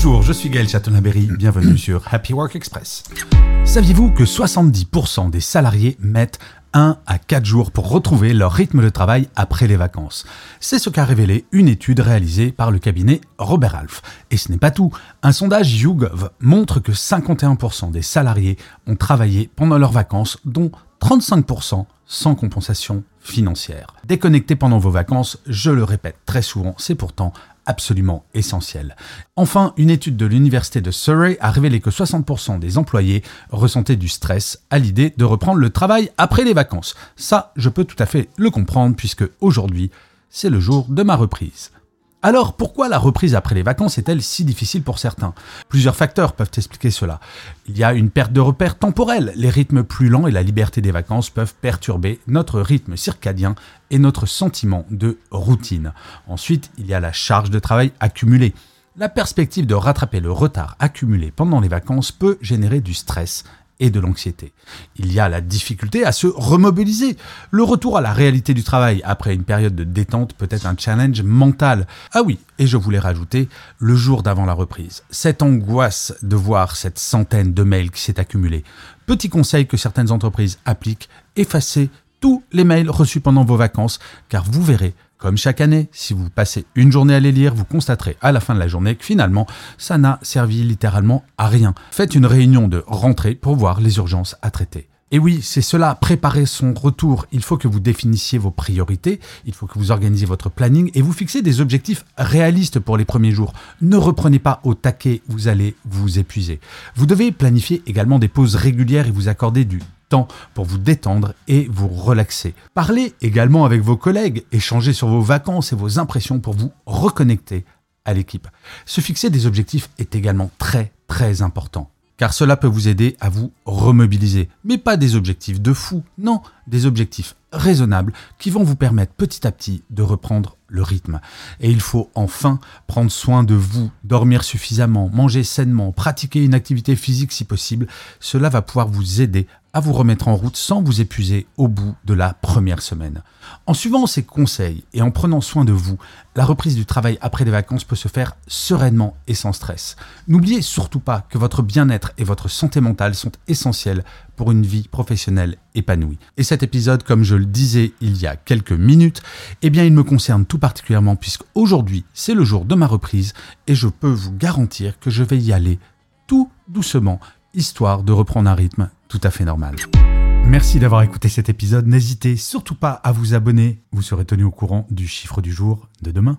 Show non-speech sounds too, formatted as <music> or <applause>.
Bonjour, je suis Gaël Chatonaberry, <clears throat> bienvenue sur Happy Work Express. Saviez-vous que 70% des salariés mettent 1 à 4 jours pour retrouver leur rythme de travail après les vacances? C'est ce qu'a révélé une étude réalisée par le cabinet Robert Half. Et ce n'est pas tout. Un sondage YouGov montre que 51% des salariés ont travaillé pendant leurs vacances, dont 35% sans compensation financière. Déconnecter pendant vos vacances, je le répète très souvent, c'est pourtant absolument essentiel. Enfin, une étude de l'université de Surrey a révélé que 60% des employés ressentaient du stress à l'idée de reprendre le travail après les vacances. Ça, je peux tout à fait le comprendre puisque aujourd'hui, c'est le jour de ma reprise. Alors pourquoi la reprise après les vacances est-elle si difficile pour certains? Plusieurs facteurs peuvent expliquer cela. Il y a une perte de repères temporels. Les rythmes plus lents et la liberté des vacances peuvent perturber notre rythme circadien et notre sentiment de routine. Ensuite, il y a la charge de travail accumulée. La perspective de rattraper le retard accumulé pendant les vacances peut générer du stress et de l'anxiété. Il y a la difficulté à se remobiliser. Le retour à la réalité du travail après une période de détente peut être un challenge mental. Ah oui, et je voulais rajouter le jour d'avant la reprise. Cette angoisse de voir cette centaine de mails qui s'est accumulée. Petit conseil que certaines entreprises appliquent, effacez tous les mails reçus pendant vos vacances, car vous verrez comme chaque année, si vous passez une journée à les lire, vous constaterez à la fin de la journée que finalement, ça n'a servi littéralement à rien. Faites une réunion de rentrée pour voir les urgences à traiter. Et oui, c'est cela, préparer son retour. Il faut que vous définissiez vos priorités, il faut que vous organisiez votre planning et vous fixez des objectifs réalistes pour les premiers jours. Ne reprenez pas au taquet, vous allez vous épuiser. Vous devez planifier également des pauses régulières et vous accorder du temps pour vous détendre et vous relaxer. Parlez également avec vos collègues, échangez sur vos vacances et vos impressions pour vous reconnecter à l'équipe. Se fixer des objectifs est également très très important car cela peut vous aider à vous remobiliser. Mais pas des objectifs de fou, non, des objectifs raisonnables qui vont vous permettre petit à petit de reprendre le rythme. Et il faut enfin prendre soin de vous, dormir suffisamment, manger sainement, pratiquer une activité physique si possible. Cela va pouvoir vous aider vous remettre en route sans vous épuiser au bout de la première semaine. En suivant ces conseils et en prenant soin de vous, la reprise du travail après les vacances peut se faire sereinement et sans stress. N'oubliez surtout pas que votre bien-être et votre santé mentale sont essentiels pour une vie professionnelle épanouie. Et cet épisode, comme je le disais il y a quelques minutes, eh bien il me concerne tout particulièrement puisque aujourd'hui c'est le jour de ma reprise et je peux vous garantir que je vais y aller tout doucement, histoire de reprendre un rythme tout à fait normal. Merci d'avoir écouté cet épisode. N'hésitez surtout pas à vous abonner. Vous serez tenu au courant du chiffre du jour de demain.